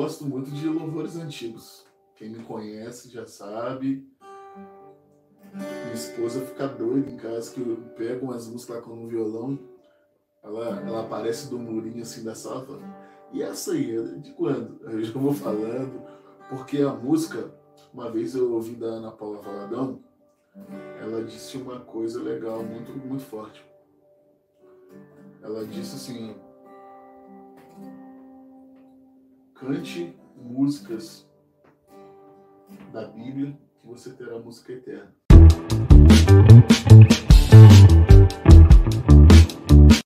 gosto muito de louvores antigos. Quem me conhece já sabe. Minha esposa fica doida em casa que eu pego umas músicas com um violão. Ela, ela aparece do murinho assim da sala e essa aí, de quando? Eu já vou falando, porque a música, uma vez eu ouvi da Ana Paula Valadão, ela disse uma coisa legal, muito, muito forte. Ela disse assim, cante músicas da Bíblia que você terá música eterna.